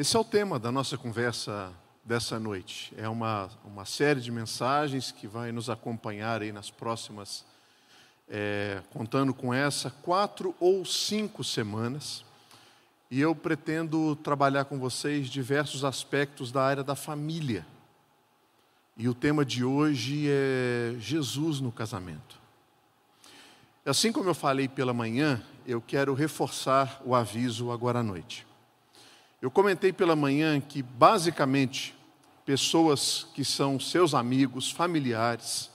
Esse é o tema da nossa conversa dessa noite. É uma, uma série de mensagens que vai nos acompanhar aí nas próximas, é, contando com essa, quatro ou cinco semanas. E eu pretendo trabalhar com vocês diversos aspectos da área da família. E o tema de hoje é Jesus no casamento. Assim como eu falei pela manhã, eu quero reforçar o aviso agora à noite. Eu comentei pela manhã que, basicamente, pessoas que são seus amigos, familiares,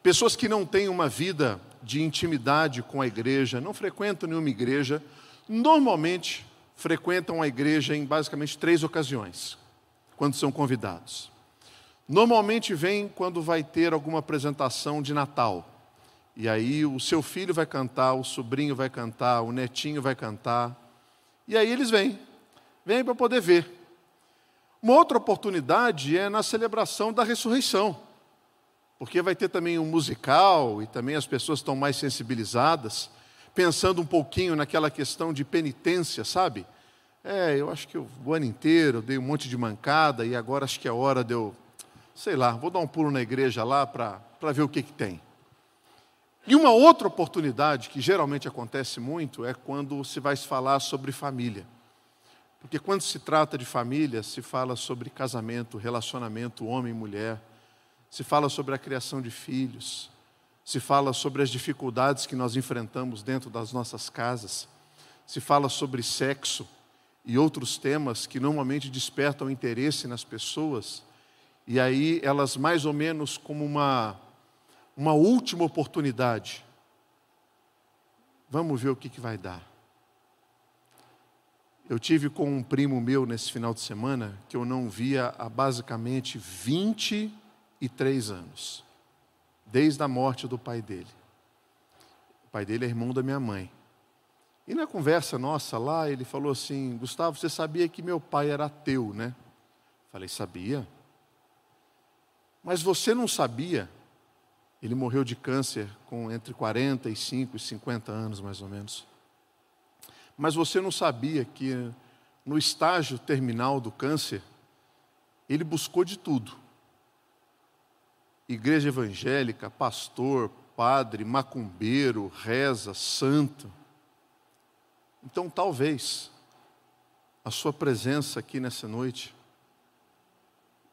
pessoas que não têm uma vida de intimidade com a igreja, não frequentam nenhuma igreja, normalmente frequentam a igreja em basicamente três ocasiões, quando são convidados. Normalmente vem quando vai ter alguma apresentação de Natal. E aí o seu filho vai cantar, o sobrinho vai cantar, o netinho vai cantar. E aí eles vêm. Vem para poder ver. Uma outra oportunidade é na celebração da ressurreição, porque vai ter também um musical e também as pessoas estão mais sensibilizadas, pensando um pouquinho naquela questão de penitência, sabe? É, eu acho que o ano inteiro eu dei um monte de mancada e agora acho que é hora de eu, sei lá, vou dar um pulo na igreja lá para ver o que, que tem. E uma outra oportunidade que geralmente acontece muito é quando se vai falar sobre família. Porque quando se trata de família, se fala sobre casamento, relacionamento homem e mulher, se fala sobre a criação de filhos, se fala sobre as dificuldades que nós enfrentamos dentro das nossas casas, se fala sobre sexo e outros temas que normalmente despertam interesse nas pessoas, e aí elas mais ou menos como uma uma última oportunidade. Vamos ver o que, que vai dar. Eu tive com um primo meu nesse final de semana que eu não via há basicamente 23 anos, desde a morte do pai dele. O pai dele é irmão da minha mãe. E na conversa nossa lá, ele falou assim: Gustavo, você sabia que meu pai era ateu, né? Falei, sabia. Mas você não sabia? Ele morreu de câncer com entre 45 e 50 anos, mais ou menos. Mas você não sabia que no estágio terminal do câncer, ele buscou de tudo. Igreja evangélica, pastor, padre, macumbeiro, reza, santo. Então, talvez a sua presença aqui nessa noite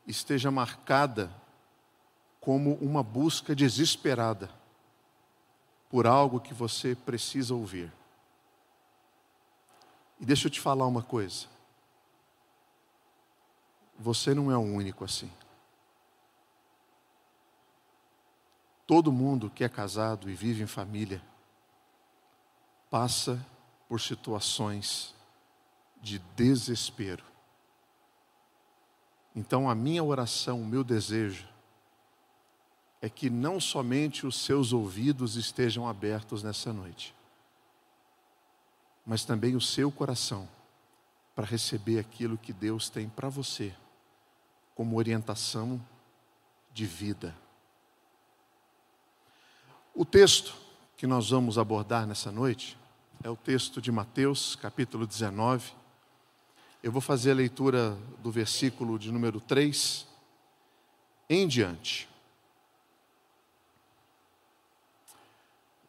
esteja marcada como uma busca desesperada por algo que você precisa ouvir. E deixa eu te falar uma coisa. Você não é o único assim. Todo mundo que é casado e vive em família passa por situações de desespero. Então, a minha oração, o meu desejo, é que não somente os seus ouvidos estejam abertos nessa noite, mas também o seu coração para receber aquilo que Deus tem para você como orientação de vida. O texto que nós vamos abordar nessa noite é o texto de Mateus, capítulo 19. Eu vou fazer a leitura do versículo de número 3 em diante.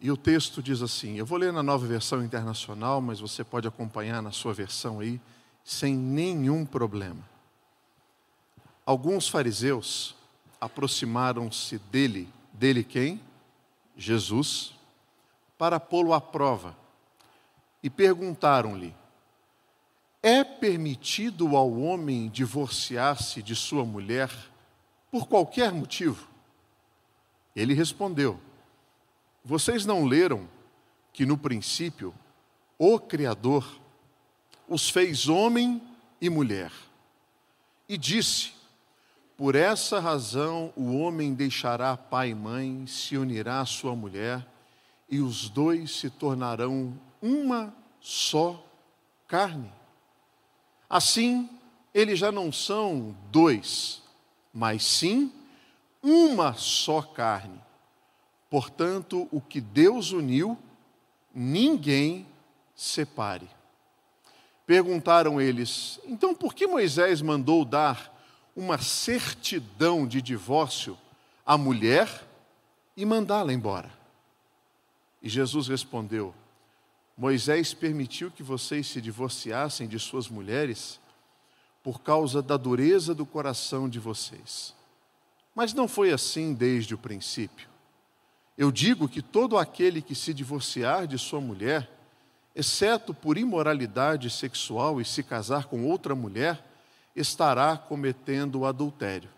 E o texto diz assim: eu vou ler na nova versão internacional, mas você pode acompanhar na sua versão aí, sem nenhum problema. Alguns fariseus aproximaram-se dele, dele quem? Jesus, para pô-lo à prova, e perguntaram-lhe: É permitido ao homem divorciar-se de sua mulher por qualquer motivo? Ele respondeu: vocês não leram que no princípio o Criador os fez homem e mulher e disse: Por essa razão o homem deixará pai e mãe, se unirá à sua mulher, e os dois se tornarão uma só carne. Assim, eles já não são dois, mas sim uma só carne. Portanto, o que Deus uniu, ninguém separe. Perguntaram eles: então por que Moisés mandou dar uma certidão de divórcio à mulher e mandá-la embora? E Jesus respondeu: Moisés permitiu que vocês se divorciassem de suas mulheres por causa da dureza do coração de vocês. Mas não foi assim desde o princípio. Eu digo que todo aquele que se divorciar de sua mulher, exceto por imoralidade sexual e se casar com outra mulher, estará cometendo adultério.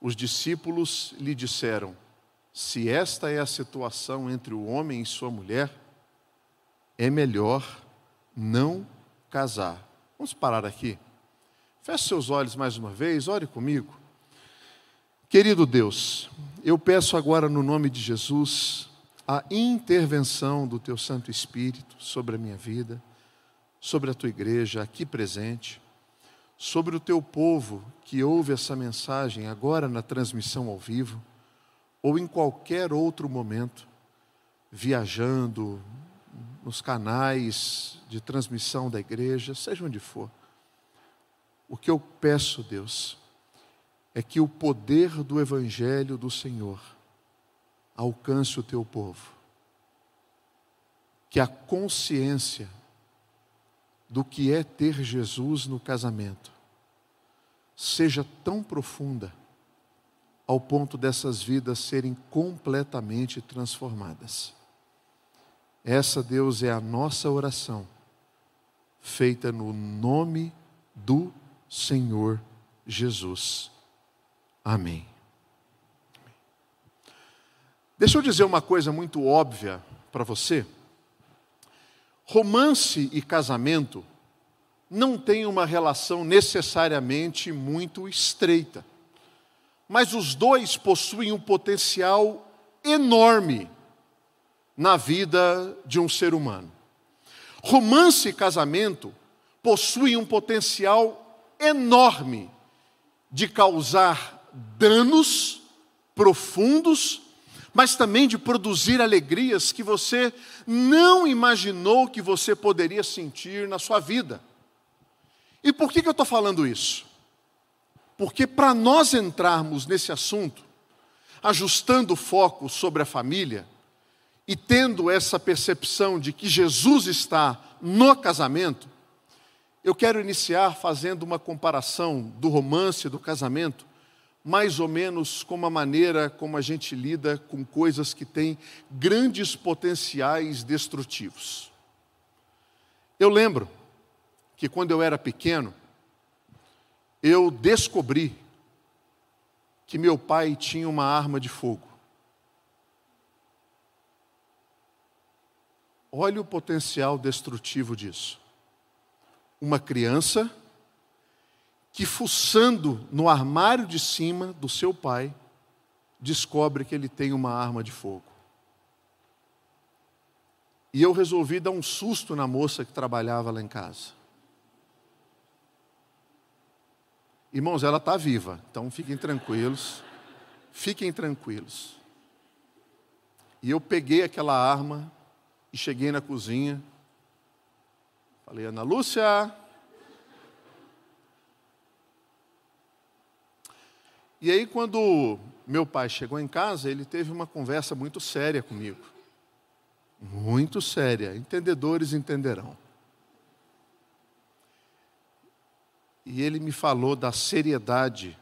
Os discípulos lhe disseram: Se esta é a situação entre o homem e sua mulher, é melhor não casar. Vamos parar aqui. Feche seus olhos mais uma vez, ore comigo. Querido Deus, eu peço agora no nome de Jesus a intervenção do Teu Santo Espírito sobre a minha vida, sobre a Tua igreja aqui presente, sobre o Teu povo que ouve essa mensagem agora na transmissão ao vivo, ou em qualquer outro momento, viajando, nos canais de transmissão da igreja, seja onde for. O que eu peço, Deus, é que o poder do Evangelho do Senhor alcance o teu povo. Que a consciência do que é ter Jesus no casamento seja tão profunda ao ponto dessas vidas serem completamente transformadas. Essa, Deus, é a nossa oração, feita no nome do Senhor Jesus. Amém. Deixa eu dizer uma coisa muito óbvia para você. Romance e casamento não têm uma relação necessariamente muito estreita, mas os dois possuem um potencial enorme na vida de um ser humano. Romance e casamento possuem um potencial enorme de causar danos profundos, mas também de produzir alegrias que você não imaginou que você poderia sentir na sua vida. E por que, que eu estou falando isso? Porque para nós entrarmos nesse assunto, ajustando o foco sobre a família, e tendo essa percepção de que Jesus está no casamento, eu quero iniciar fazendo uma comparação do romance do casamento, mais ou menos como a maneira como a gente lida com coisas que têm grandes potenciais destrutivos. Eu lembro que quando eu era pequeno, eu descobri que meu pai tinha uma arma de fogo. Olha o potencial destrutivo disso. Uma criança que, fuçando no armário de cima do seu pai, descobre que ele tem uma arma de fogo. E eu resolvi dar um susto na moça que trabalhava lá em casa. Irmãos, ela está viva, então fiquem tranquilos. Fiquem tranquilos. E eu peguei aquela arma e cheguei na cozinha. Falei, Ana Lúcia. E aí, quando meu pai chegou em casa, ele teve uma conversa muito séria comigo. Muito séria. Entendedores entenderão. E ele me falou da seriedade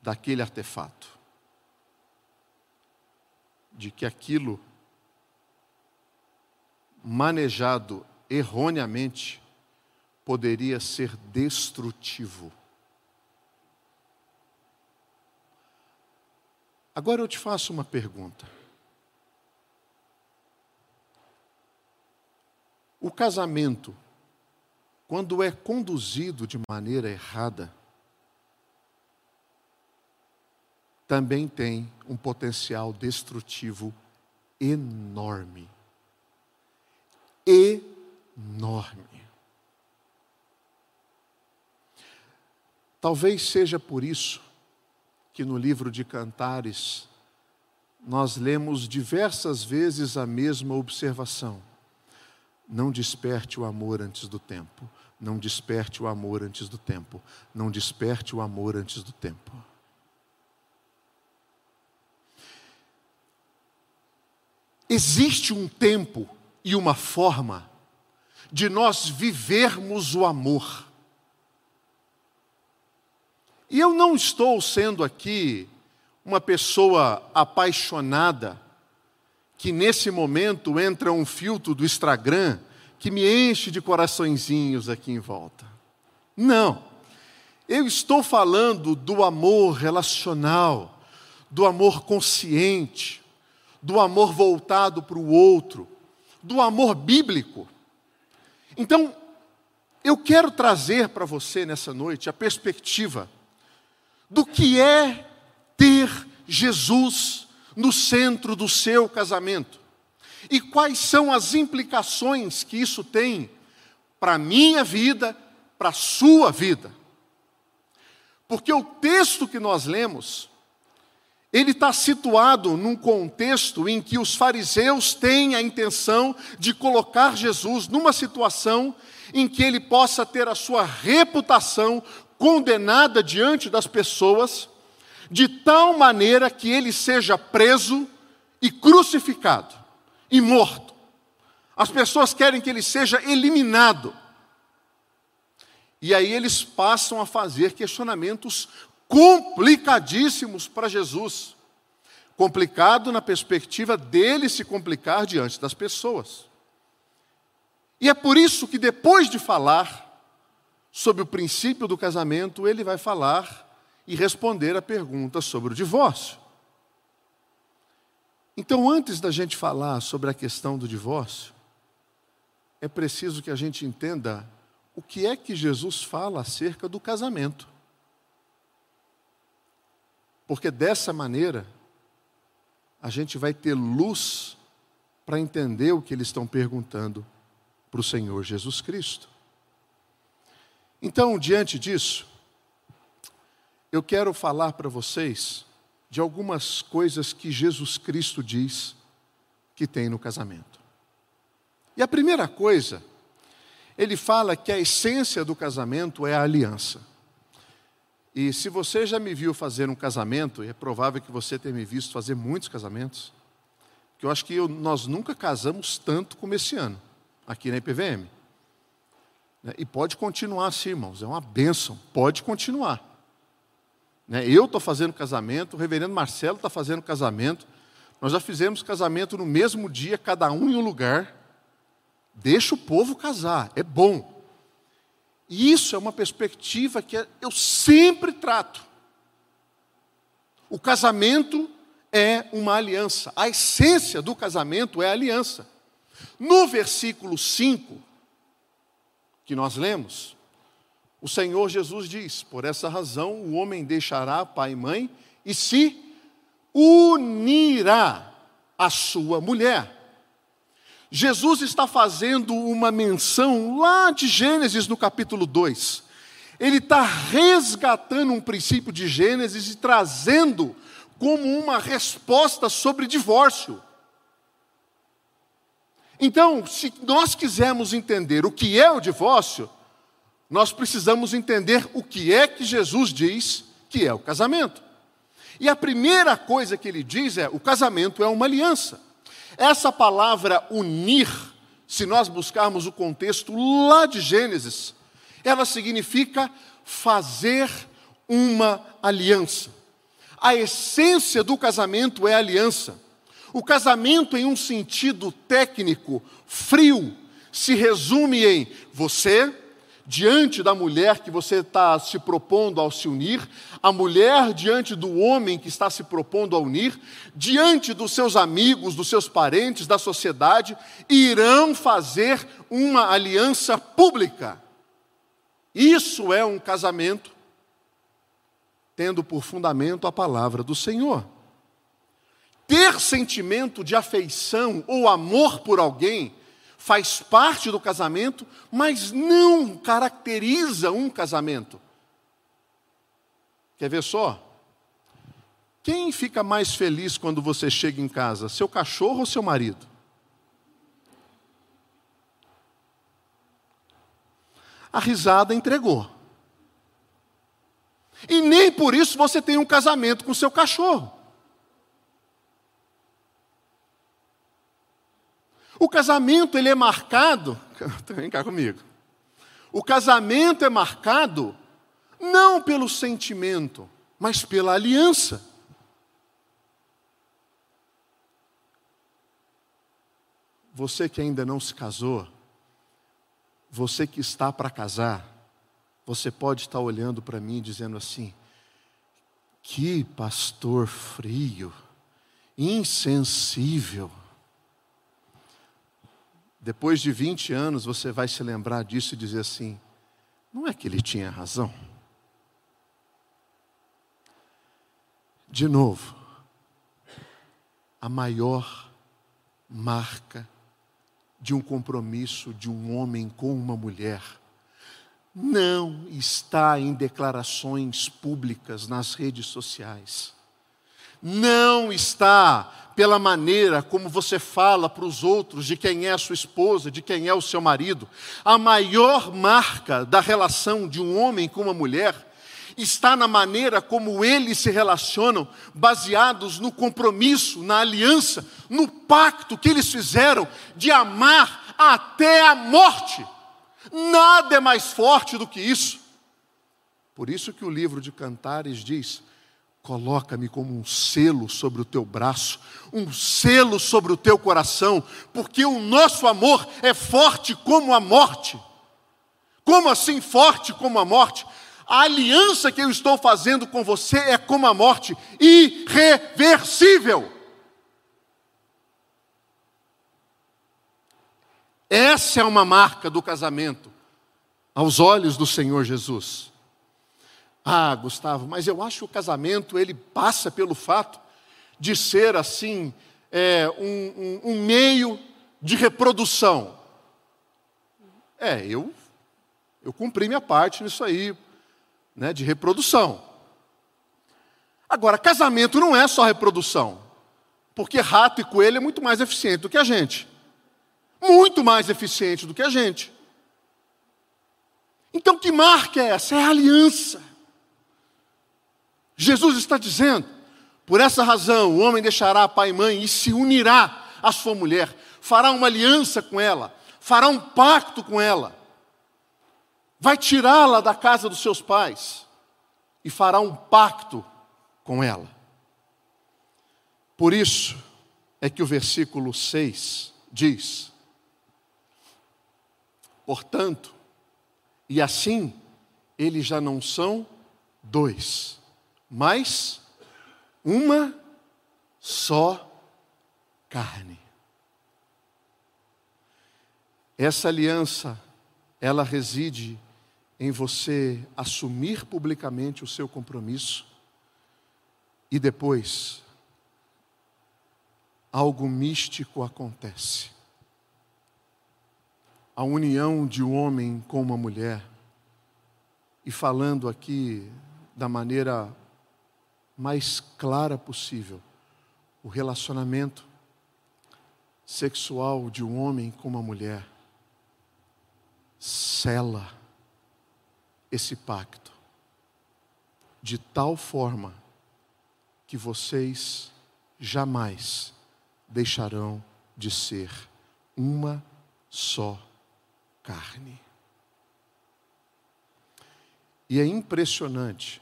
daquele artefato. De que aquilo manejado erroneamente, poderia ser destrutivo. Agora eu te faço uma pergunta. O casamento, quando é conduzido de maneira errada, também tem um potencial destrutivo enorme enorme. Talvez seja por isso que no livro de Cantares nós lemos diversas vezes a mesma observação. Não desperte o amor antes do tempo. Não desperte o amor antes do tempo. Não desperte o amor antes do tempo. Existe um tempo e uma forma de nós vivermos o amor. E eu não estou sendo aqui uma pessoa apaixonada, que nesse momento entra um filtro do Instagram que me enche de coraçõezinhos aqui em volta. Não. Eu estou falando do amor relacional, do amor consciente, do amor voltado para o outro, do amor bíblico. Então, eu quero trazer para você nessa noite a perspectiva do que é ter Jesus no centro do seu casamento e quais são as implicações que isso tem para a minha vida, para a sua vida. Porque o texto que nós lemos, ele está situado num contexto em que os fariseus têm a intenção de colocar Jesus numa situação em que ele possa ter a sua reputação condenada diante das pessoas, de tal maneira que ele seja preso e crucificado e morto. As pessoas querem que ele seja eliminado. E aí eles passam a fazer questionamentos complicadíssimos para Jesus. Complicado na perspectiva dele se complicar diante das pessoas. E é por isso que depois de falar sobre o princípio do casamento, ele vai falar e responder a pergunta sobre o divórcio. Então, antes da gente falar sobre a questão do divórcio, é preciso que a gente entenda o que é que Jesus fala acerca do casamento. Porque dessa maneira, a gente vai ter luz para entender o que eles estão perguntando para o Senhor Jesus Cristo. Então, diante disso, eu quero falar para vocês de algumas coisas que Jesus Cristo diz que tem no casamento. E a primeira coisa, ele fala que a essência do casamento é a aliança. E se você já me viu fazer um casamento, e é provável que você tenha me visto fazer muitos casamentos, que eu acho que eu, nós nunca casamos tanto como esse ano, aqui na IPVM. Né? E pode continuar assim, irmãos, é uma bênção, pode continuar. Né? Eu estou fazendo casamento, o reverendo Marcelo está fazendo casamento, nós já fizemos casamento no mesmo dia, cada um em um lugar. Deixa o povo casar, é bom. E isso é uma perspectiva que eu sempre trato. O casamento é uma aliança, a essência do casamento é a aliança. No versículo 5, que nós lemos, o Senhor Jesus diz: Por essa razão o homem deixará pai e mãe e se unirá à sua mulher. Jesus está fazendo uma menção lá de Gênesis no capítulo 2. Ele está resgatando um princípio de Gênesis e trazendo como uma resposta sobre divórcio. Então, se nós quisermos entender o que é o divórcio, nós precisamos entender o que é que Jesus diz que é o casamento. E a primeira coisa que ele diz é: o casamento é uma aliança. Essa palavra unir, se nós buscarmos o contexto lá de Gênesis, ela significa fazer uma aliança. A essência do casamento é aliança. O casamento, em um sentido técnico, frio, se resume em você, diante da mulher que você está se propondo ao se unir, a mulher diante do homem que está se propondo a unir, diante dos seus amigos, dos seus parentes, da sociedade, irão fazer uma aliança pública. Isso é um casamento, tendo por fundamento a palavra do Senhor ter sentimento de afeição ou amor por alguém faz parte do casamento, mas não caracteriza um casamento. Quer ver só? Quem fica mais feliz quando você chega em casa, seu cachorro ou seu marido? a risada entregou. E nem por isso você tem um casamento com seu cachorro. O casamento ele é marcado, vem cá comigo. O casamento é marcado não pelo sentimento, mas pela aliança. Você que ainda não se casou, você que está para casar, você pode estar olhando para mim dizendo assim: que pastor frio, insensível. Depois de 20 anos você vai se lembrar disso e dizer assim: não é que ele tinha razão? De novo, a maior marca de um compromisso de um homem com uma mulher não está em declarações públicas nas redes sociais. Não está pela maneira como você fala para os outros de quem é a sua esposa, de quem é o seu marido. A maior marca da relação de um homem com uma mulher está na maneira como eles se relacionam, baseados no compromisso, na aliança, no pacto que eles fizeram de amar até a morte. Nada é mais forte do que isso. Por isso que o livro de Cantares diz: Coloca-me como um selo sobre o teu braço, um selo sobre o teu coração, porque o nosso amor é forte como a morte. Como assim forte como a morte? A aliança que eu estou fazendo com você é como a morte, irreversível. Essa é uma marca do casamento, aos olhos do Senhor Jesus. Ah, Gustavo, mas eu acho que o casamento ele passa pelo fato de ser assim é, um, um, um meio de reprodução. É, eu eu cumpri minha parte nisso aí, né, de reprodução. Agora, casamento não é só reprodução, porque rato e coelho é muito mais eficiente do que a gente. Muito mais eficiente do que a gente. Então, que marca é essa? É a aliança. Jesus está dizendo: por essa razão, o homem deixará pai e mãe e se unirá à sua mulher, fará uma aliança com ela, fará um pacto com ela vai tirá-la da casa dos seus pais e fará um pacto com ela. Por isso é que o versículo 6 diz: Portanto, e assim eles já não são dois, mas uma só carne. Essa aliança, ela reside em você assumir publicamente o seu compromisso e depois algo místico acontece. A união de um homem com uma mulher, e falando aqui da maneira mais clara possível, o relacionamento sexual de um homem com uma mulher cela esse pacto de tal forma que vocês jamais deixarão de ser uma só carne. E é impressionante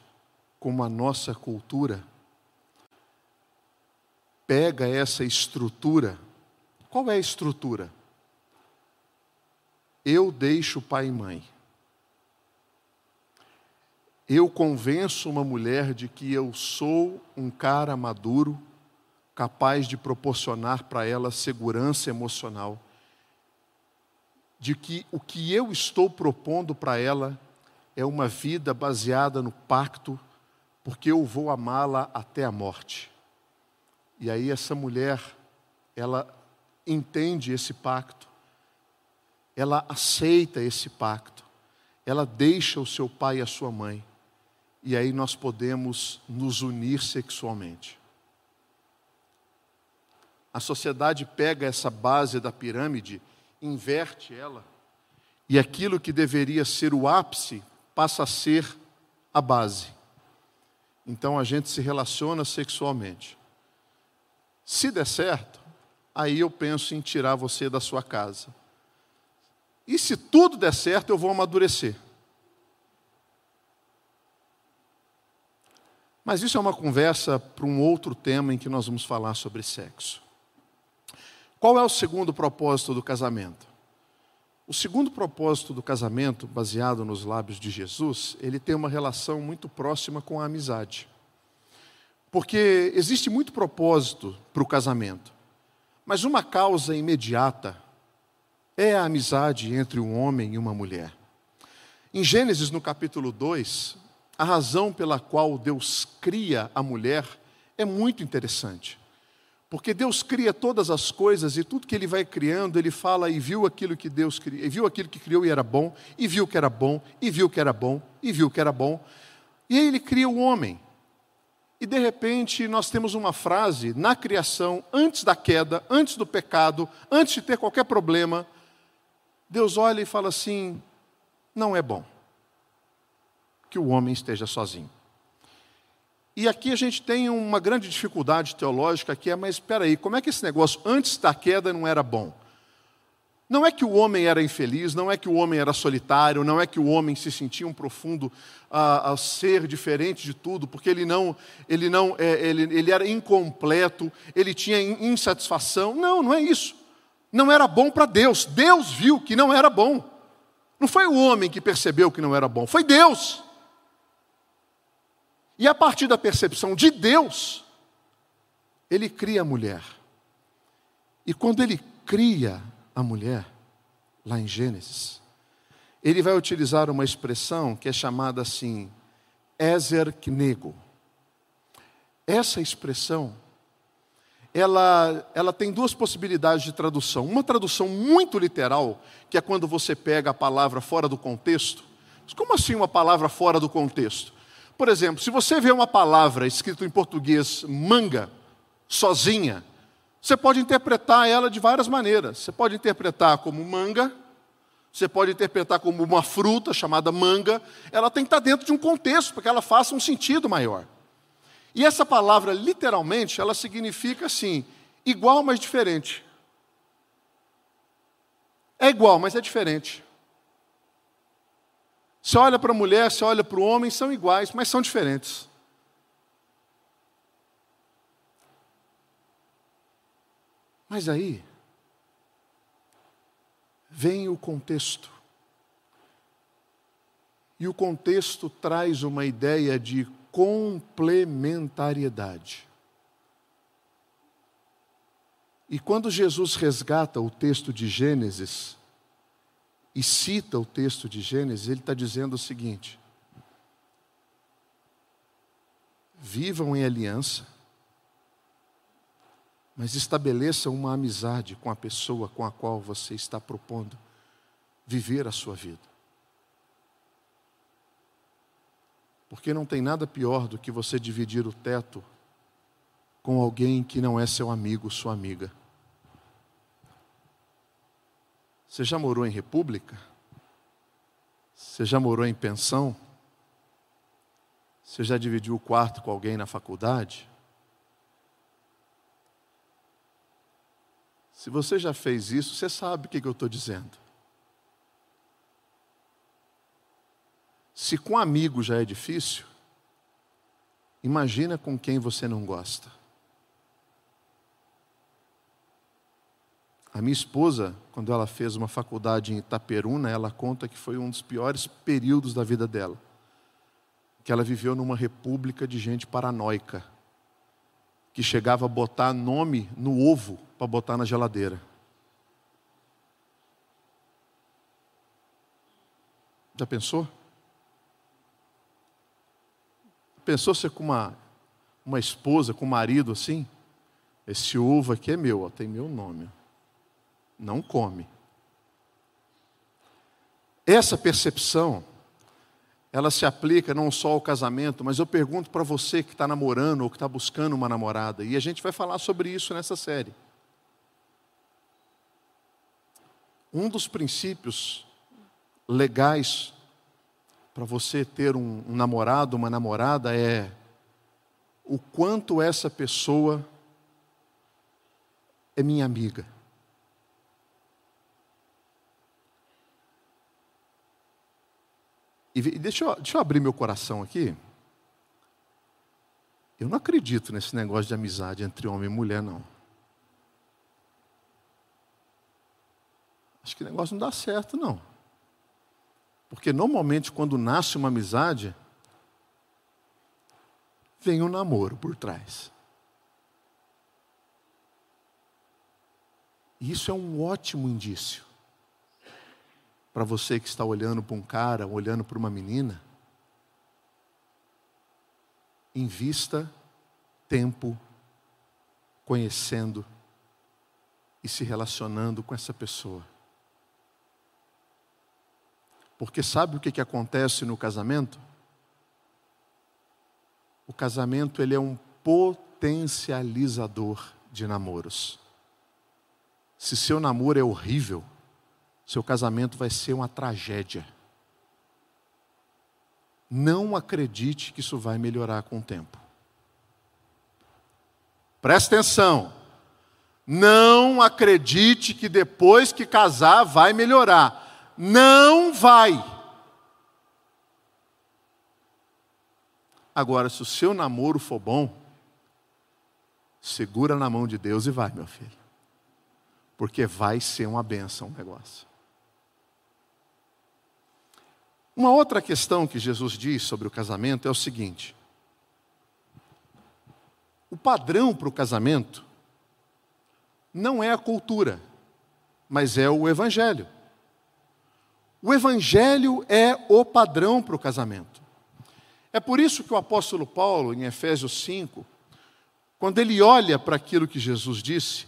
como a nossa cultura pega essa estrutura. Qual é a estrutura? Eu deixo pai e mãe eu convenço uma mulher de que eu sou um cara maduro, capaz de proporcionar para ela segurança emocional, de que o que eu estou propondo para ela é uma vida baseada no pacto, porque eu vou amá-la até a morte. E aí essa mulher, ela entende esse pacto, ela aceita esse pacto, ela deixa o seu pai e a sua mãe e aí nós podemos nos unir sexualmente. A sociedade pega essa base da pirâmide, inverte ela, e aquilo que deveria ser o ápice passa a ser a base. Então a gente se relaciona sexualmente. Se der certo, aí eu penso em tirar você da sua casa. E se tudo der certo, eu vou amadurecer. Mas isso é uma conversa para um outro tema em que nós vamos falar sobre sexo. Qual é o segundo propósito do casamento? O segundo propósito do casamento, baseado nos lábios de Jesus, ele tem uma relação muito próxima com a amizade. Porque existe muito propósito para o casamento, mas uma causa imediata é a amizade entre um homem e uma mulher. Em Gênesis, no capítulo 2, a razão pela qual Deus cria a mulher é muito interessante. Porque Deus cria todas as coisas e tudo que ele vai criando, ele fala e viu aquilo que Deus criou, e viu aquilo que criou e era bom, e viu que era bom, e viu que era bom, e viu que era bom. E aí ele cria o homem. E de repente nós temos uma frase na criação, antes da queda, antes do pecado, antes de ter qualquer problema, Deus olha e fala assim: não é bom que o homem esteja sozinho. E aqui a gente tem uma grande dificuldade teológica que é, mas espera aí, como é que esse negócio antes da queda não era bom? Não é que o homem era infeliz, não é que o homem era solitário, não é que o homem se sentia um profundo a, a ser diferente de tudo, porque ele não, ele não, é, ele, ele era incompleto, ele tinha insatisfação. Não, não é isso. Não era bom para Deus. Deus viu que não era bom. Não foi o homem que percebeu que não era bom, foi Deus. E a partir da percepção de Deus, ele cria a mulher. E quando ele cria a mulher, lá em Gênesis, ele vai utilizar uma expressão que é chamada assim, Ezer Knego. Essa expressão, ela, ela tem duas possibilidades de tradução. Uma tradução muito literal, que é quando você pega a palavra fora do contexto. Como assim uma palavra fora do contexto? Por exemplo, se você vê uma palavra escrita em português manga, sozinha, você pode interpretar ela de várias maneiras. Você pode interpretar como manga, você pode interpretar como uma fruta chamada manga. Ela tem que estar dentro de um contexto para que ela faça um sentido maior. E essa palavra, literalmente, ela significa assim: igual, mas diferente. É igual, mas é diferente. Você olha para a mulher, você olha para o homem, são iguais, mas são diferentes. Mas aí vem o contexto. E o contexto traz uma ideia de complementariedade. E quando Jesus resgata o texto de Gênesis, e cita o texto de Gênesis, ele está dizendo o seguinte: vivam em aliança, mas estabeleçam uma amizade com a pessoa com a qual você está propondo viver a sua vida. Porque não tem nada pior do que você dividir o teto com alguém que não é seu amigo, sua amiga. Você já morou em república? Você já morou em pensão? Você já dividiu o quarto com alguém na faculdade? Se você já fez isso, você sabe o que eu estou dizendo. Se com amigo já é difícil, imagina com quem você não gosta. A minha esposa, quando ela fez uma faculdade em Itaperuna, ela conta que foi um dos piores períodos da vida dela. Que ela viveu numa república de gente paranoica, que chegava a botar nome no ovo para botar na geladeira. Já pensou? Pensou ser com uma, uma esposa, com um marido assim? Esse ovo aqui é meu, ó, tem meu nome não come. Essa percepção, ela se aplica não só ao casamento, mas eu pergunto para você que está namorando ou que está buscando uma namorada, e a gente vai falar sobre isso nessa série. Um dos princípios legais para você ter um, um namorado, uma namorada, é o quanto essa pessoa é minha amiga. E deixa eu, deixa eu abrir meu coração aqui. Eu não acredito nesse negócio de amizade entre homem e mulher, não. Acho que o negócio não dá certo, não. Porque normalmente, quando nasce uma amizade, vem um namoro por trás. E isso é um ótimo indício para você que está olhando para um cara, olhando para uma menina. Invista tempo conhecendo e se relacionando com essa pessoa. Porque sabe o que, que acontece no casamento? O casamento ele é um potencializador de namoros. Se seu namoro é horrível, seu casamento vai ser uma tragédia. Não acredite que isso vai melhorar com o tempo. Presta atenção. Não acredite que depois que casar vai melhorar. Não vai. Agora, se o seu namoro for bom, segura na mão de Deus e vai, meu filho. Porque vai ser uma benção o negócio. Uma outra questão que Jesus diz sobre o casamento é o seguinte: o padrão para o casamento não é a cultura, mas é o Evangelho. O Evangelho é o padrão para o casamento. É por isso que o apóstolo Paulo, em Efésios 5, quando ele olha para aquilo que Jesus disse,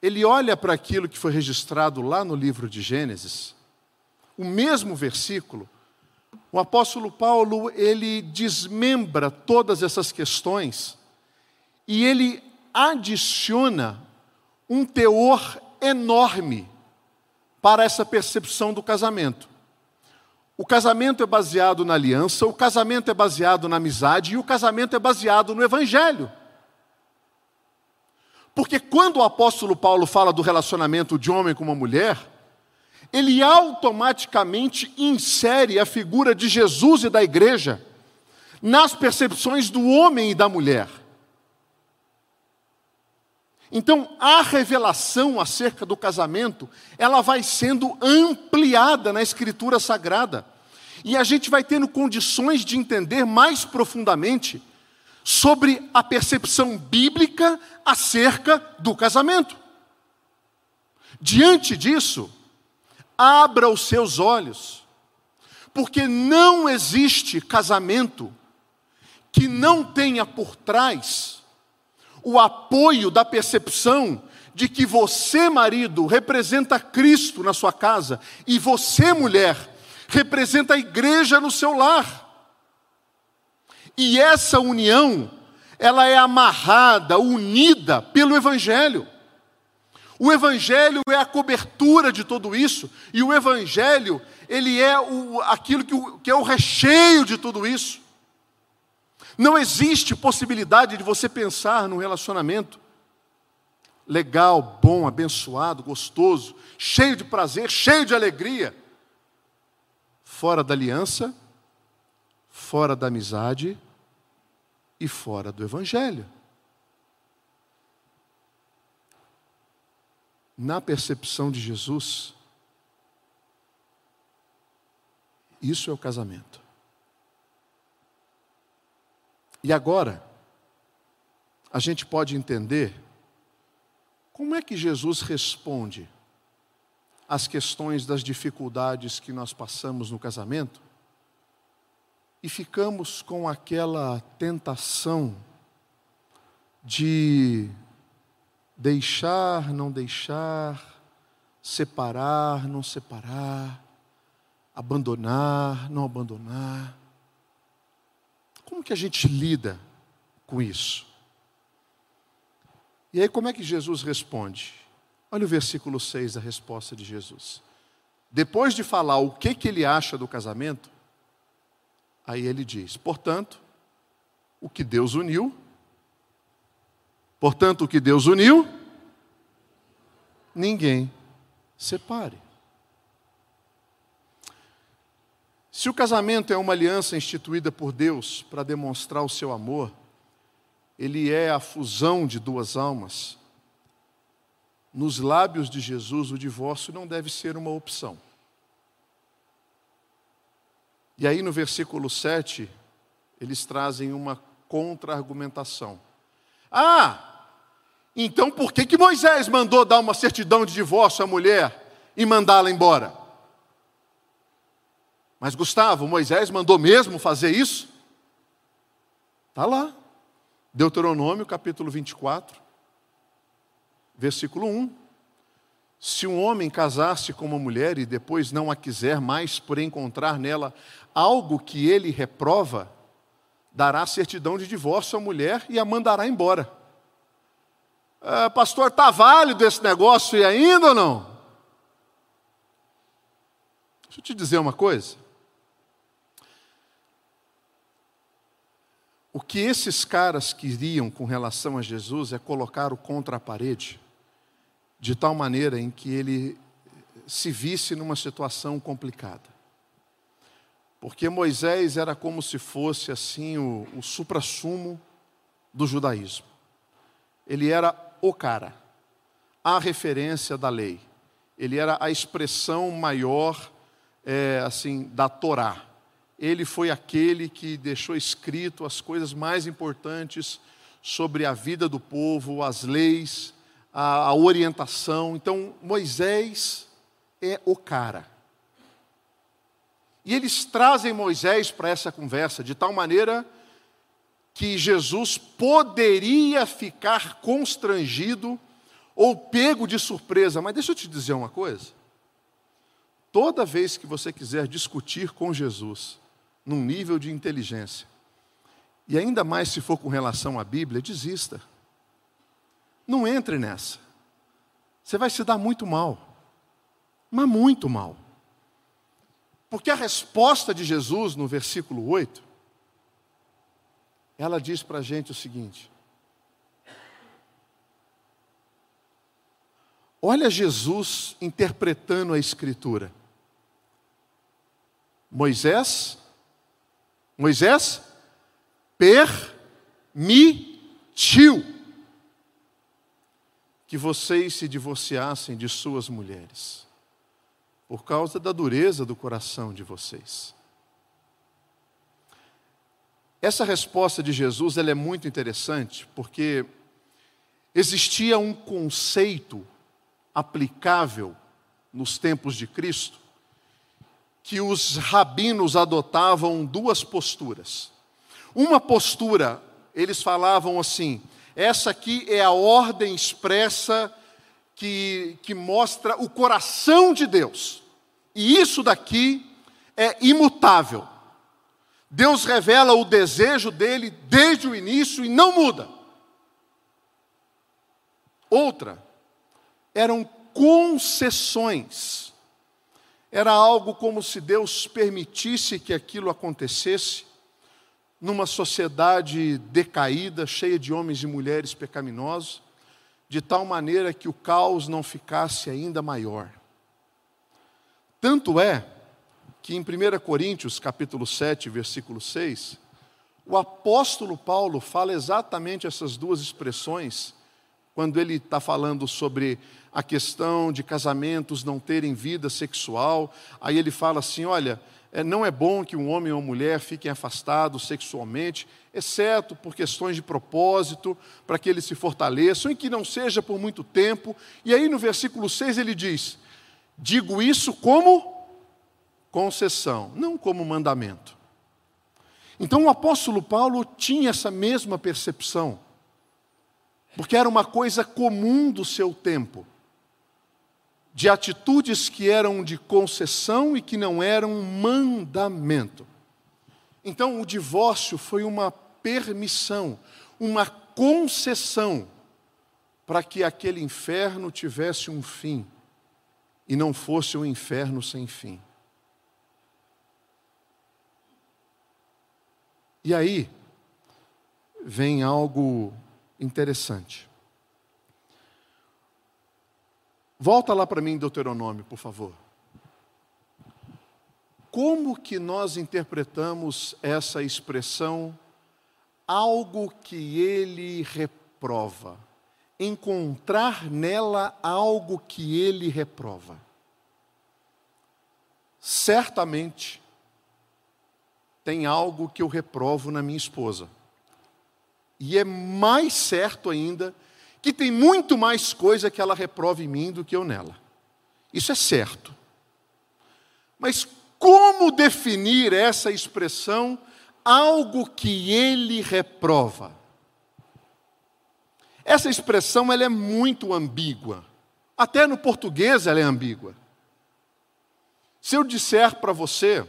ele olha para aquilo que foi registrado lá no livro de Gênesis, o mesmo versículo, o apóstolo Paulo, ele desmembra todas essas questões e ele adiciona um teor enorme para essa percepção do casamento. O casamento é baseado na aliança, o casamento é baseado na amizade e o casamento é baseado no evangelho. Porque quando o apóstolo Paulo fala do relacionamento de homem com uma mulher, ele automaticamente insere a figura de Jesus e da igreja nas percepções do homem e da mulher. Então, a revelação acerca do casamento, ela vai sendo ampliada na Escritura Sagrada. E a gente vai tendo condições de entender mais profundamente sobre a percepção bíblica acerca do casamento. Diante disso, abra os seus olhos, porque não existe casamento que não tenha por trás o apoio da percepção de que você, marido, representa Cristo na sua casa e você, mulher, representa a igreja no seu lar. E essa união, ela é amarrada, unida pelo Evangelho. O Evangelho é a cobertura de tudo isso, e o Evangelho, ele é o, aquilo que, que é o recheio de tudo isso. Não existe possibilidade de você pensar num relacionamento legal, bom, abençoado, gostoso, cheio de prazer, cheio de alegria, fora da aliança, fora da amizade e fora do evangelho. Na percepção de Jesus, isso é o casamento. E agora, a gente pode entender como é que Jesus responde às questões das dificuldades que nós passamos no casamento e ficamos com aquela tentação de deixar, não deixar, separar, não separar, abandonar, não abandonar. Como que a gente lida com isso? E aí, como é que Jesus responde? Olha o versículo 6 da resposta de Jesus. depois de falar o que, que ele acha do casamento, aí ele diz: portanto, o que Deus uniu, portanto, o que Deus uniu, ninguém separe. Se o casamento é uma aliança instituída por Deus para demonstrar o seu amor, ele é a fusão de duas almas. Nos lábios de Jesus, o divórcio não deve ser uma opção. E aí no versículo 7, eles trazem uma contra-argumentação. Ah, então por que, que Moisés mandou dar uma certidão de divórcio à mulher e mandá-la embora? Mas Gustavo, Moisés mandou mesmo fazer isso? Está lá. Deuteronômio capítulo 24, versículo 1. Se um homem casar-se com uma mulher e depois não a quiser mais por encontrar nela algo que ele reprova, dará certidão de divórcio à mulher e a mandará embora. Ah, pastor, está válido esse negócio e ainda ou não? Deixa eu te dizer uma coisa. O que esses caras queriam com relação a Jesus é colocar o contra a parede, de tal maneira em que ele se visse numa situação complicada. Porque Moisés era como se fosse assim o, o suprassumo do judaísmo. Ele era o cara, a referência da lei. Ele era a expressão maior, é, assim, da Torá ele foi aquele que deixou escrito as coisas mais importantes sobre a vida do povo, as leis, a, a orientação. Então, Moisés é o cara. E eles trazem Moisés para essa conversa de tal maneira que Jesus poderia ficar constrangido ou pego de surpresa. Mas deixa eu te dizer uma coisa. Toda vez que você quiser discutir com Jesus, num nível de inteligência. E ainda mais se for com relação à Bíblia, desista. Não entre nessa. Você vai se dar muito mal. Mas muito mal. Porque a resposta de Jesus no versículo 8, ela diz para a gente o seguinte: Olha Jesus interpretando a Escritura. Moisés Moisés permitiu que vocês se divorciassem de suas mulheres, por causa da dureza do coração de vocês. Essa resposta de Jesus ela é muito interessante, porque existia um conceito aplicável nos tempos de Cristo que os rabinos adotavam duas posturas. Uma postura, eles falavam assim: essa aqui é a ordem expressa que, que mostra o coração de Deus. E isso daqui é imutável. Deus revela o desejo dele desde o início e não muda. Outra, eram concessões era algo como se Deus permitisse que aquilo acontecesse numa sociedade decaída, cheia de homens e mulheres pecaminosos, de tal maneira que o caos não ficasse ainda maior. Tanto é que em 1 Coríntios, capítulo 7, versículo 6, o apóstolo Paulo fala exatamente essas duas expressões quando ele está falando sobre a questão de casamentos não terem vida sexual, aí ele fala assim: olha, é, não é bom que um homem ou mulher fiquem afastados sexualmente, exceto por questões de propósito, para que eles se fortaleçam e que não seja por muito tempo. E aí no versículo 6 ele diz: digo isso como concessão, não como mandamento. Então o apóstolo Paulo tinha essa mesma percepção porque era uma coisa comum do seu tempo, de atitudes que eram de concessão e que não eram mandamento. Então, o divórcio foi uma permissão, uma concessão para que aquele inferno tivesse um fim e não fosse um inferno sem fim. E aí vem algo interessante. Volta lá para mim, Deuteronômio, por favor. Como que nós interpretamos essa expressão algo que ele reprova? Encontrar nela algo que ele reprova. Certamente tem algo que eu reprovo na minha esposa. E é mais certo ainda que tem muito mais coisa que ela reprova em mim do que eu nela. Isso é certo. Mas como definir essa expressão algo que ele reprova? Essa expressão ela é muito ambígua. Até no português ela é ambígua. Se eu disser para você,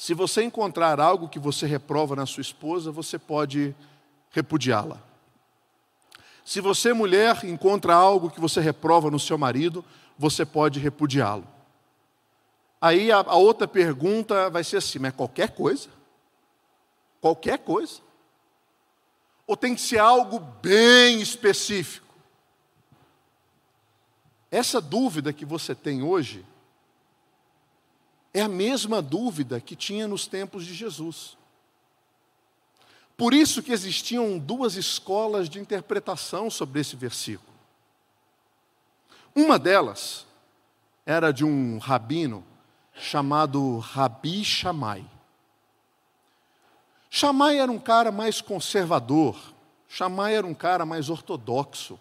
se você encontrar algo que você reprova na sua esposa, você pode repudiá-la. Se você, mulher, encontra algo que você reprova no seu marido, você pode repudiá-lo. Aí a, a, outra pergunta vai ser assim: mas qualquer coisa? Qualquer coisa? Ou tem que ser algo bem específico? Essa dúvida que você tem hoje é a mesma dúvida que tinha nos tempos de Jesus. Por isso que existiam duas escolas de interpretação sobre esse versículo. Uma delas era de um rabino chamado Rabi Shammai. Shammai era um cara mais conservador, Shammai era um cara mais ortodoxo.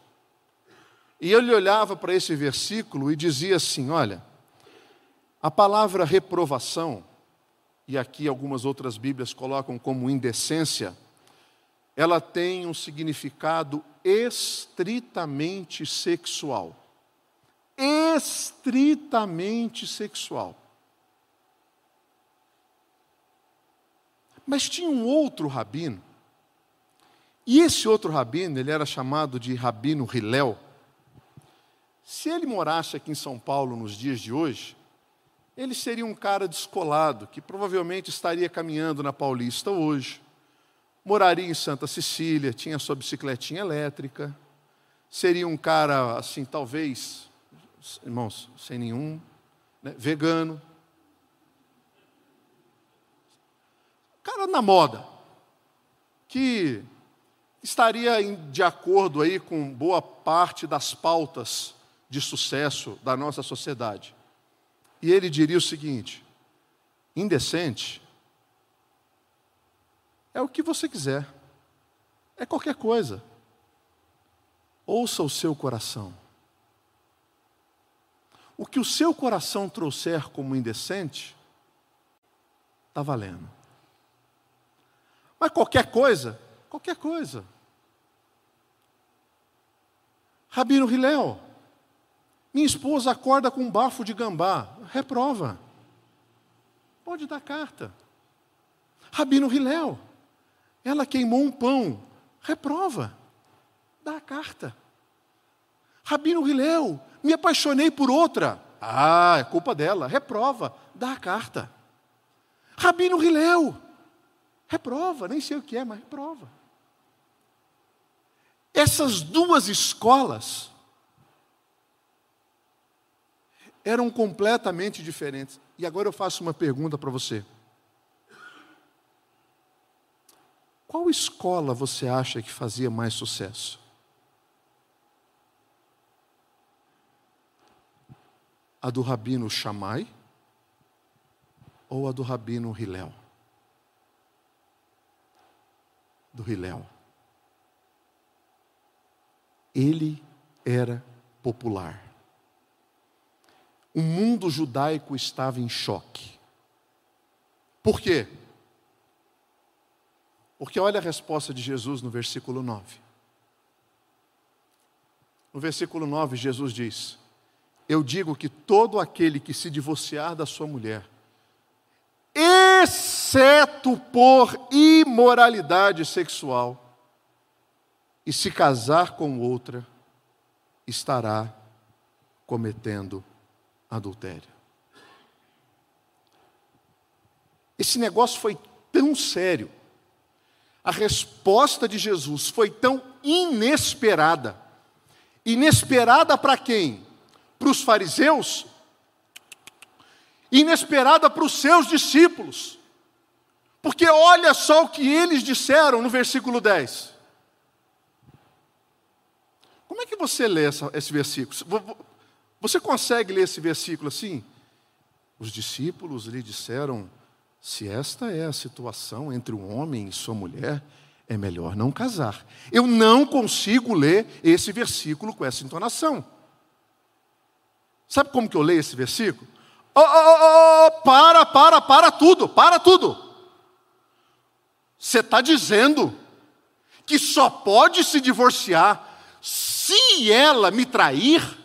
E ele olhava para esse versículo e dizia assim: Olha, a palavra reprovação, e aqui algumas outras Bíblias colocam como indecência, ela tem um significado estritamente sexual. Estritamente sexual. Mas tinha um outro rabino, e esse outro rabino, ele era chamado de Rabino Hilel. Se ele morasse aqui em São Paulo nos dias de hoje, ele seria um cara descolado, que provavelmente estaria caminhando na Paulista hoje moraria em Santa Cecília, tinha sua bicicletinha elétrica, seria um cara, assim, talvez, irmãos, sem nenhum, né, vegano. Cara na moda, que estaria de acordo aí com boa parte das pautas de sucesso da nossa sociedade. E ele diria o seguinte: indecente é o que você quiser. É qualquer coisa. Ouça o seu coração. O que o seu coração trouxer como indecente, está valendo. Mas qualquer coisa, qualquer coisa. Rabino Hilel, minha esposa acorda com um bafo de gambá, reprova. Pode dar carta. Rabino Hilel, ela queimou um pão. Reprova. Dá a carta. Rabino Hilel, me apaixonei por outra. Ah, é culpa dela. Reprova. Dá a carta. Rabino Hilel, reprova. Nem sei o que é, mas reprova. Essas duas escolas eram completamente diferentes. E agora eu faço uma pergunta para você. Qual escola você acha que fazia mais sucesso? A do rabino Shammai ou a do rabino Hilel? Do Hilel. Ele era popular. O mundo judaico estava em choque. Por quê? Porque olha a resposta de Jesus no versículo 9. No versículo 9, Jesus diz: Eu digo que todo aquele que se divorciar da sua mulher, exceto por imoralidade sexual, e se casar com outra, estará cometendo adultério. Esse negócio foi tão sério, a resposta de Jesus foi tão inesperada. Inesperada para quem? Para os fariseus? Inesperada para os seus discípulos. Porque olha só o que eles disseram no versículo 10. Como é que você lê essa, esse versículo? Você consegue ler esse versículo assim? Os discípulos lhe disseram: se esta é a situação entre um homem e sua mulher, é melhor não casar. Eu não consigo ler esse versículo com essa entonação. Sabe como que eu leio esse versículo? Oh, oh, oh, oh para, para, para tudo, para tudo. Você está dizendo que só pode se divorciar se ela me trair?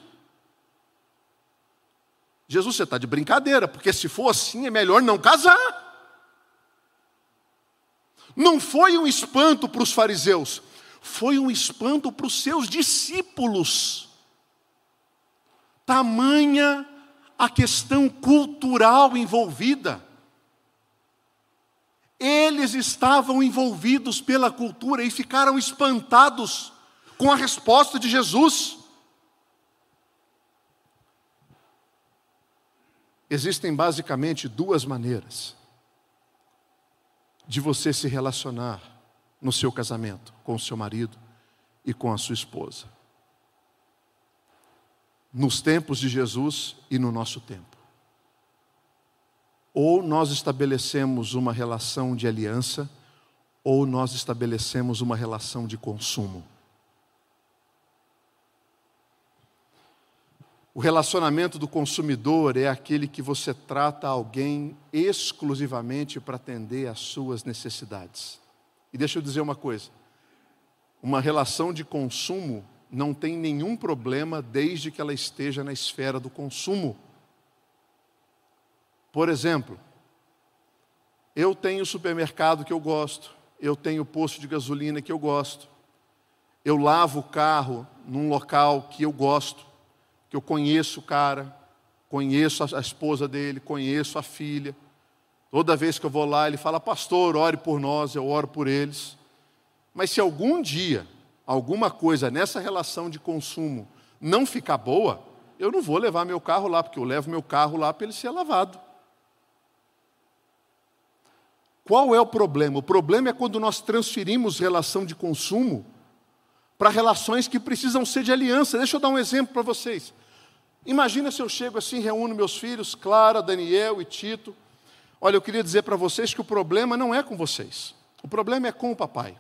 Jesus, você está de brincadeira, porque se for assim é melhor não casar. Não foi um espanto para os fariseus, foi um espanto para os seus discípulos. Tamanha a questão cultural envolvida. Eles estavam envolvidos pela cultura e ficaram espantados com a resposta de Jesus. Existem basicamente duas maneiras de você se relacionar no seu casamento com o seu marido e com a sua esposa. Nos tempos de Jesus e no nosso tempo. Ou nós estabelecemos uma relação de aliança, ou nós estabelecemos uma relação de consumo. O relacionamento do consumidor é aquele que você trata alguém exclusivamente para atender às suas necessidades. E deixa eu dizer uma coisa: uma relação de consumo não tem nenhum problema desde que ela esteja na esfera do consumo. Por exemplo, eu tenho supermercado que eu gosto, eu tenho posto de gasolina que eu gosto, eu lavo o carro num local que eu gosto que eu conheço o cara, conheço a esposa dele, conheço a filha. Toda vez que eu vou lá, ele fala: Pastor, ore por nós, eu oro por eles. Mas se algum dia alguma coisa nessa relação de consumo não ficar boa, eu não vou levar meu carro lá, porque eu levo meu carro lá para ele ser lavado. Qual é o problema? O problema é quando nós transferimos relação de consumo para relações que precisam ser de aliança. Deixa eu dar um exemplo para vocês. Imagina se eu chego assim, reúno meus filhos, Clara, Daniel e Tito. Olha, eu queria dizer para vocês que o problema não é com vocês, o problema é com o papai.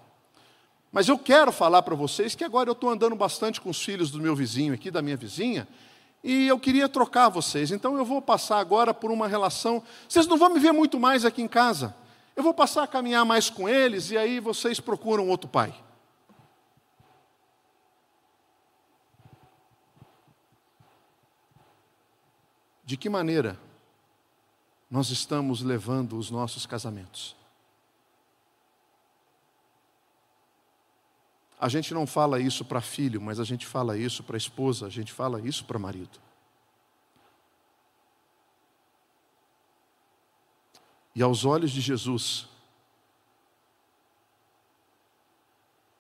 Mas eu quero falar para vocês que agora eu estou andando bastante com os filhos do meu vizinho aqui, da minha vizinha, e eu queria trocar vocês. Então eu vou passar agora por uma relação. Vocês não vão me ver muito mais aqui em casa. Eu vou passar a caminhar mais com eles e aí vocês procuram outro pai. De que maneira nós estamos levando os nossos casamentos. A gente não fala isso para filho, mas a gente fala isso para esposa, a gente fala isso para marido. E aos olhos de Jesus,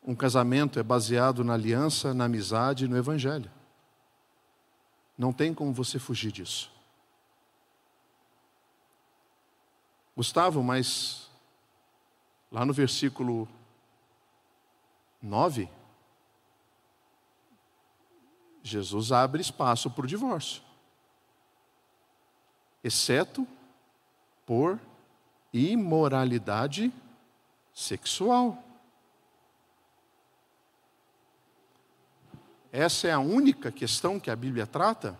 um casamento é baseado na aliança, na amizade e no Evangelho. Não tem como você fugir disso. Gustavo, mas lá no versículo 9, Jesus abre espaço para o divórcio, exceto por imoralidade sexual. Essa é a única questão que a Bíblia trata?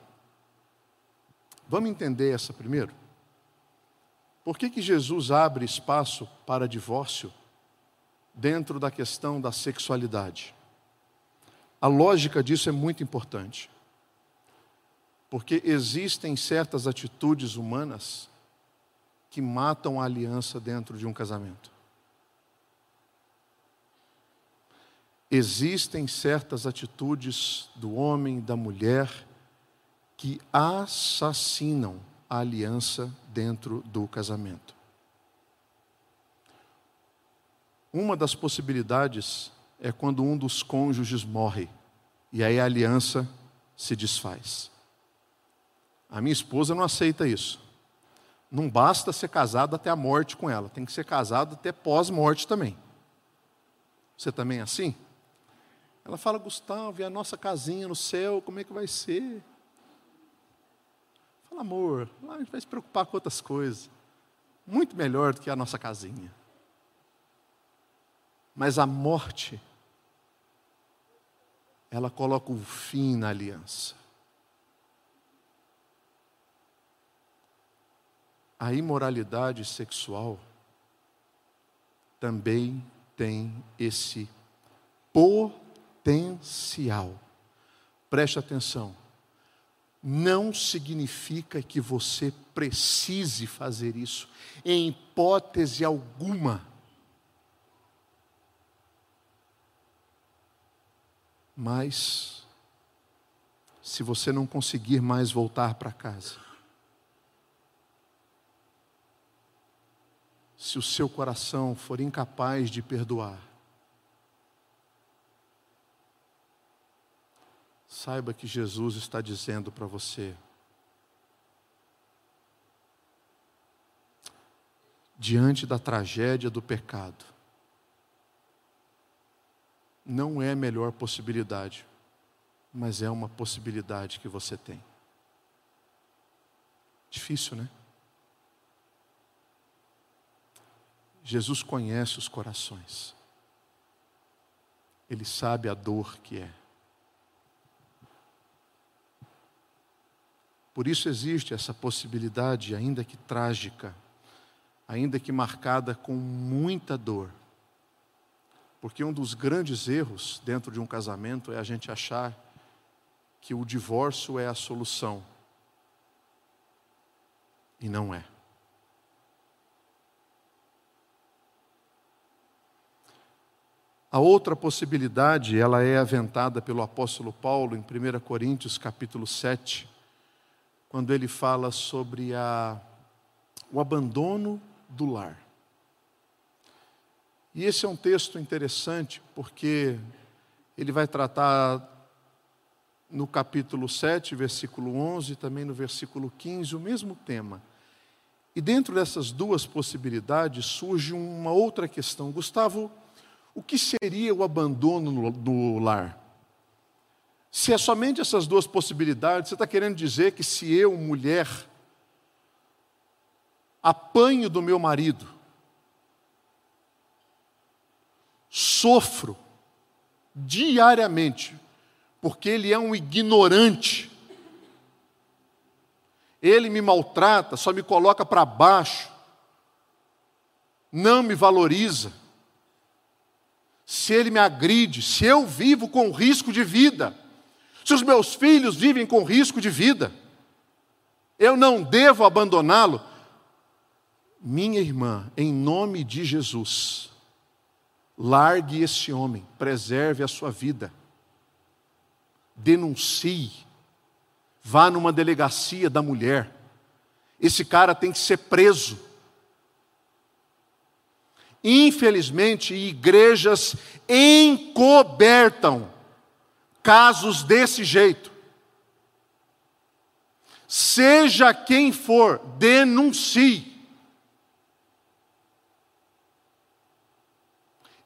Vamos entender essa primeiro? Por que, que Jesus abre espaço para divórcio dentro da questão da sexualidade? A lógica disso é muito importante. Porque existem certas atitudes humanas que matam a aliança dentro de um casamento. Existem certas atitudes do homem, da mulher, que assassinam a aliança dentro do casamento. Uma das possibilidades é quando um dos cônjuges morre e aí a aliança se desfaz. A minha esposa não aceita isso. Não basta ser casado até a morte com ela, tem que ser casado até pós-morte também. Você também é assim? Ela fala, Gustavo, e a nossa casinha no céu, como é que vai ser? Fala, amor, lá a gente vai se preocupar com outras coisas. Muito melhor do que a nossa casinha. Mas a morte, ela coloca o fim na aliança. A imoralidade sexual também tem esse potencial. Preste atenção. Não significa que você precise fazer isso, em hipótese alguma. Mas, se você não conseguir mais voltar para casa, se o seu coração for incapaz de perdoar, saiba que Jesus está dizendo para você: diante da tragédia do pecado, não é a melhor possibilidade, mas é uma possibilidade que você tem. Difícil, né? Jesus conhece os corações. Ele sabe a dor que é. Por isso existe essa possibilidade, ainda que trágica, ainda que marcada com muita dor. Porque um dos grandes erros dentro de um casamento é a gente achar que o divórcio é a solução. E não é. A outra possibilidade, ela é aventada pelo apóstolo Paulo em 1 Coríntios capítulo 7, quando ele fala sobre a, o abandono do lar. E esse é um texto interessante, porque ele vai tratar no capítulo 7, versículo 11, também no versículo 15, o mesmo tema. E dentro dessas duas possibilidades surge uma outra questão. Gustavo, o que seria o abandono no, no lar? Se é somente essas duas possibilidades, você está querendo dizer que se eu, mulher, apanho do meu marido, sofro diariamente, porque ele é um ignorante, ele me maltrata, só me coloca para baixo, não me valoriza se ele me agride, se eu vivo com risco de vida, se os meus filhos vivem com risco de vida, eu não devo abandoná-lo. Minha irmã, em nome de Jesus, largue esse homem, preserve a sua vida, denuncie, vá numa delegacia da mulher, esse cara tem que ser preso. Infelizmente, igrejas encobertam casos desse jeito. Seja quem for, denuncie.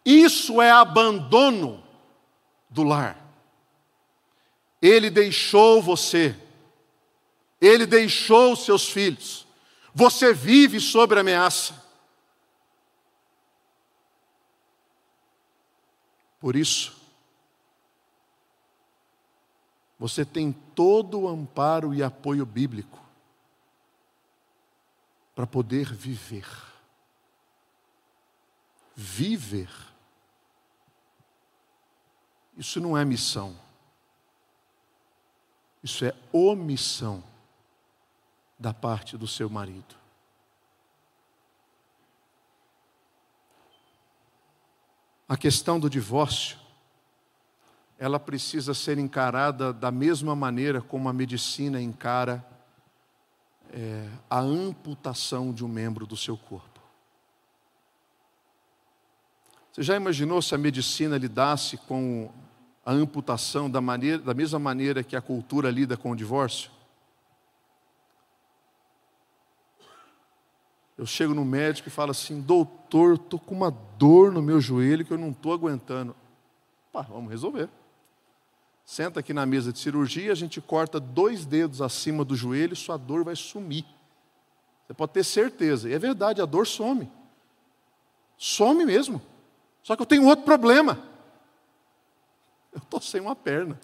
Isso é abandono do lar. Ele deixou você, ele deixou seus filhos, você vive sob ameaça. Por isso, você tem todo o amparo e apoio bíblico para poder viver. Viver. Isso não é missão. Isso é omissão da parte do seu marido. a questão do divórcio ela precisa ser encarada da mesma maneira como a medicina encara é, a amputação de um membro do seu corpo. Você já imaginou se a medicina lidasse com a amputação da, maneira, da mesma maneira que a cultura lida com o divórcio? Eu chego no médico e falo assim: doutor, estou com uma dor no meu joelho que eu não estou aguentando. Pá, vamos resolver. Senta aqui na mesa de cirurgia, a gente corta dois dedos acima do joelho e sua dor vai sumir. Você pode ter certeza. E é verdade, a dor some. Some mesmo. Só que eu tenho outro problema. Eu estou sem uma perna.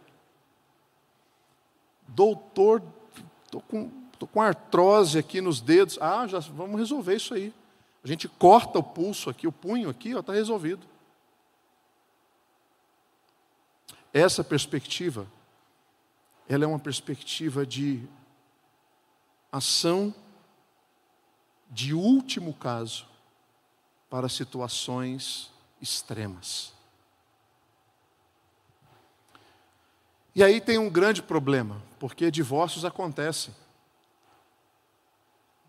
Doutor, estou com, tô com artrose aqui nos dedos. Ah, já vamos resolver isso aí. A gente corta o pulso aqui, o punho aqui, está resolvido. Essa perspectiva, ela é uma perspectiva de ação de último caso para situações extremas. E aí tem um grande problema, porque divórcios acontecem.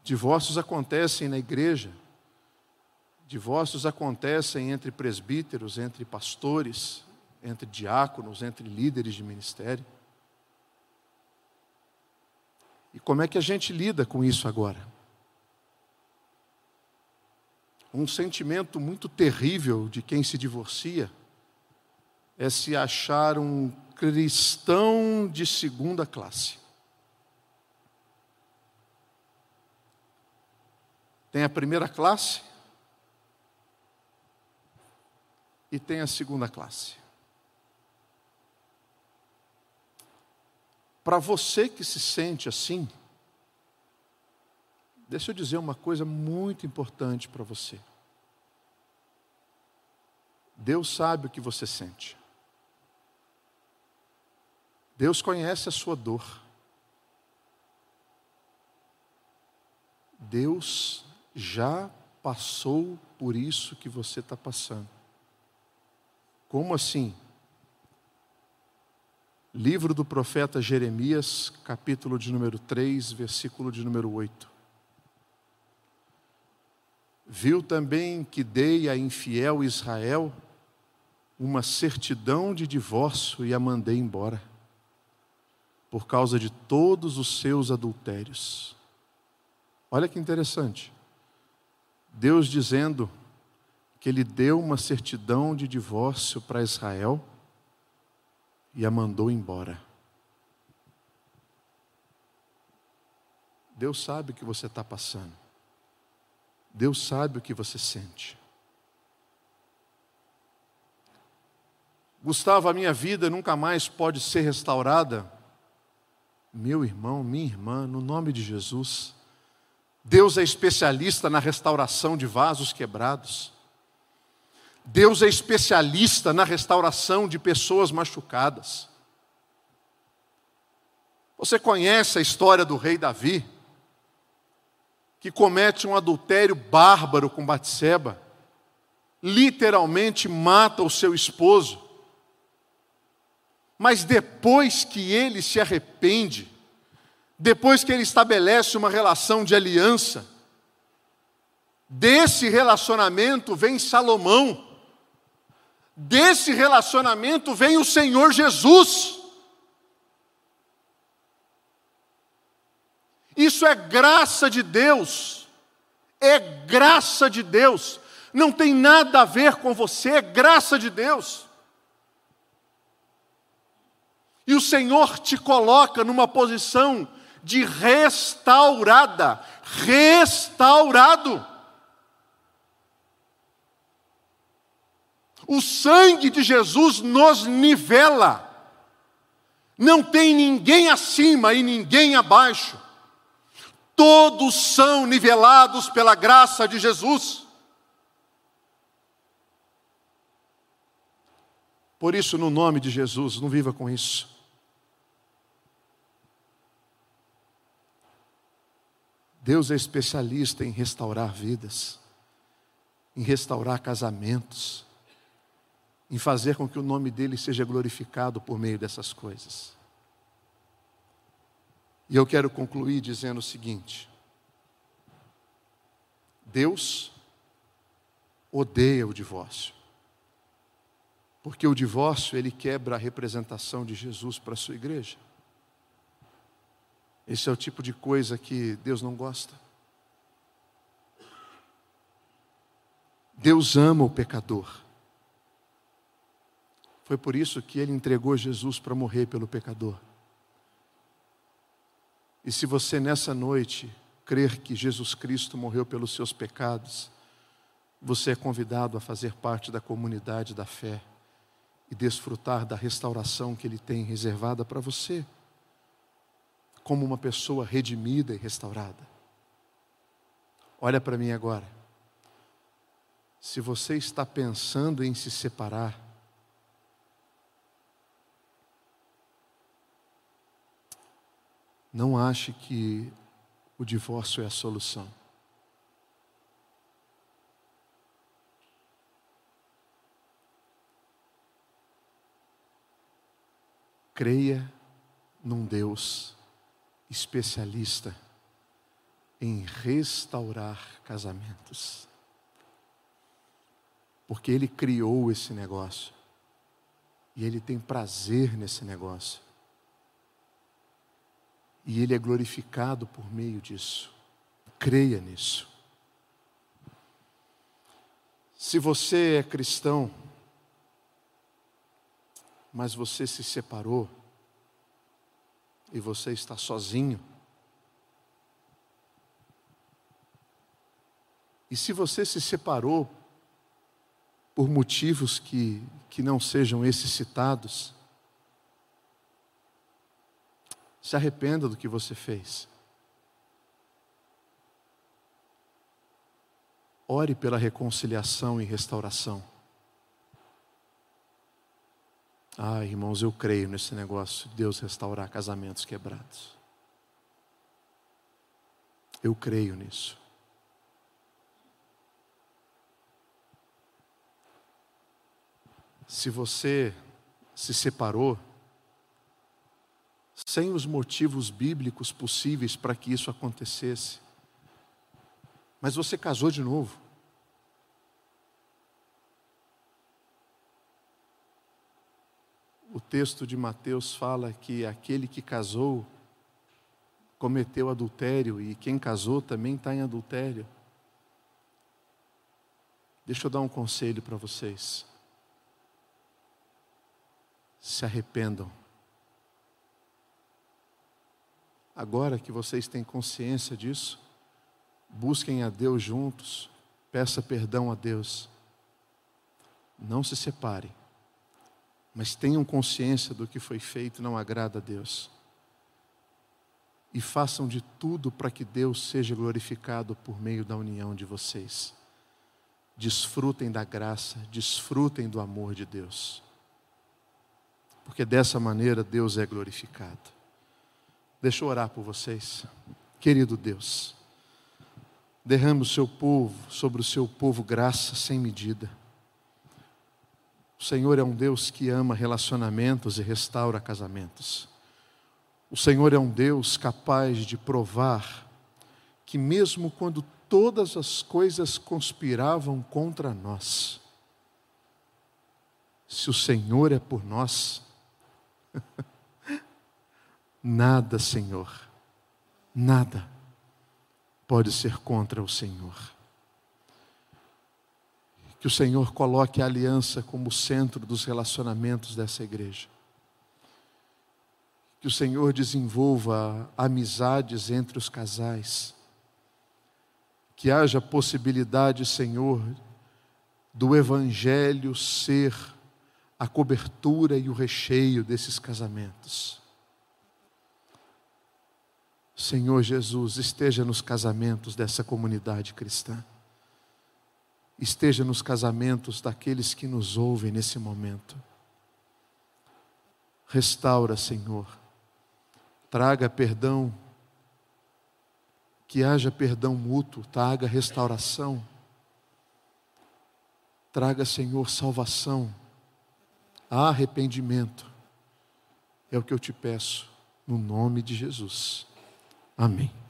Divórcios acontecem na igreja, divórcios acontecem entre presbíteros, entre pastores, entre diáconos, entre líderes de ministério. E como é que a gente lida com isso agora? Um sentimento muito terrível de quem se divorcia é se achar um cristão de segunda classe. Tem a primeira classe e tem a segunda classe. Para você que se sente assim, deixa eu dizer uma coisa muito importante para você. Deus sabe o que você sente. Deus conhece a sua dor. Deus já passou por isso que você está passando. Como assim? Livro do profeta Jeremias, capítulo de número 3, versículo de número 8. Viu também que dei a infiel Israel uma certidão de divórcio e a mandei embora, por causa de todos os seus adultérios. Olha que interessante. Deus dizendo que Ele deu uma certidão de divórcio para Israel e a mandou embora. Deus sabe o que você está passando. Deus sabe o que você sente. Gustavo, a minha vida nunca mais pode ser restaurada. Meu irmão, minha irmã, no nome de Jesus, Deus é especialista na restauração de vasos quebrados. Deus é especialista na restauração de pessoas machucadas. Você conhece a história do rei Davi, que comete um adultério bárbaro com Batseba, literalmente mata o seu esposo, mas depois que ele se arrepende, depois que ele estabelece uma relação de aliança, desse relacionamento vem Salomão, Desse relacionamento vem o Senhor Jesus. Isso é graça de Deus. É graça de Deus. Não tem nada a ver com você, é graça de Deus. E o Senhor te coloca numa posição de restaurada, restaurado. O sangue de Jesus nos nivela. Não tem ninguém acima e ninguém abaixo. Todos são nivelados pela graça de Jesus. Por isso, no nome de Jesus, não viva com isso. Deus é especialista em restaurar vidas, em restaurar casamentos, em fazer com que o nome dele seja glorificado por meio dessas coisas. E eu quero concluir dizendo o seguinte: Deus odeia o divórcio. Porque o divórcio, ele quebra a representação de Jesus para a sua igreja. Esse é o tipo de coisa que Deus não gosta. Deus ama o pecador. Foi por isso que ele entregou Jesus para morrer pelo pecador. E se você nessa noite crer que Jesus Cristo morreu pelos seus pecados, você é convidado a fazer parte da comunidade da fé e desfrutar da restauração que Ele tem reservada para você, como uma pessoa redimida e restaurada. Olha para mim agora. Se você está pensando em se separar, não ache que o divórcio é a solução. Creia num Deus especialista em restaurar casamentos. Porque Ele criou esse negócio. E Ele tem prazer nesse negócio e Ele é glorificado por meio disso. Creia nisso. Se você é cristão, mas você se separou, e você está sozinho, e se você se separou por motivos que, que não sejam esses citados, Se arrependa do que você fez. Ore pela reconciliação e restauração. Ah, irmãos, eu creio nesse negócio de Deus restaurar casamentos quebrados. Eu creio nisso. Se você se separou, sem os motivos bíblicos possíveis para que isso acontecesse. Mas você casou de novo. O texto de Mateus fala que aquele que casou cometeu adultério e quem casou também está em adultério. Deixa eu dar um conselho para vocês. Se arrependam Agora que vocês têm consciência disso, busquem a Deus juntos, peça perdão a Deus. Não se separem, mas tenham consciência do que foi feito não agrada a Deus. E façam de tudo para que Deus seja glorificado por meio da união de vocês. Desfrutem da graça, desfrutem do amor de Deus. Porque dessa maneira Deus é glorificado. Deixa eu orar por vocês. Querido Deus, derrame o seu povo, sobre o seu povo, graça sem medida. O Senhor é um Deus que ama relacionamentos e restaura casamentos. O Senhor é um Deus capaz de provar que, mesmo quando todas as coisas conspiravam contra nós, se o Senhor é por nós, Nada, Senhor, nada pode ser contra o Senhor. Que o Senhor coloque a aliança como centro dos relacionamentos dessa igreja. Que o Senhor desenvolva amizades entre os casais. Que haja possibilidade, Senhor, do Evangelho ser a cobertura e o recheio desses casamentos. Senhor Jesus, esteja nos casamentos dessa comunidade cristã. Esteja nos casamentos daqueles que nos ouvem nesse momento. Restaura, Senhor. Traga perdão. Que haja perdão mútuo, traga restauração. Traga, Senhor, salvação arrependimento. É o que eu te peço, no nome de Jesus. Amém.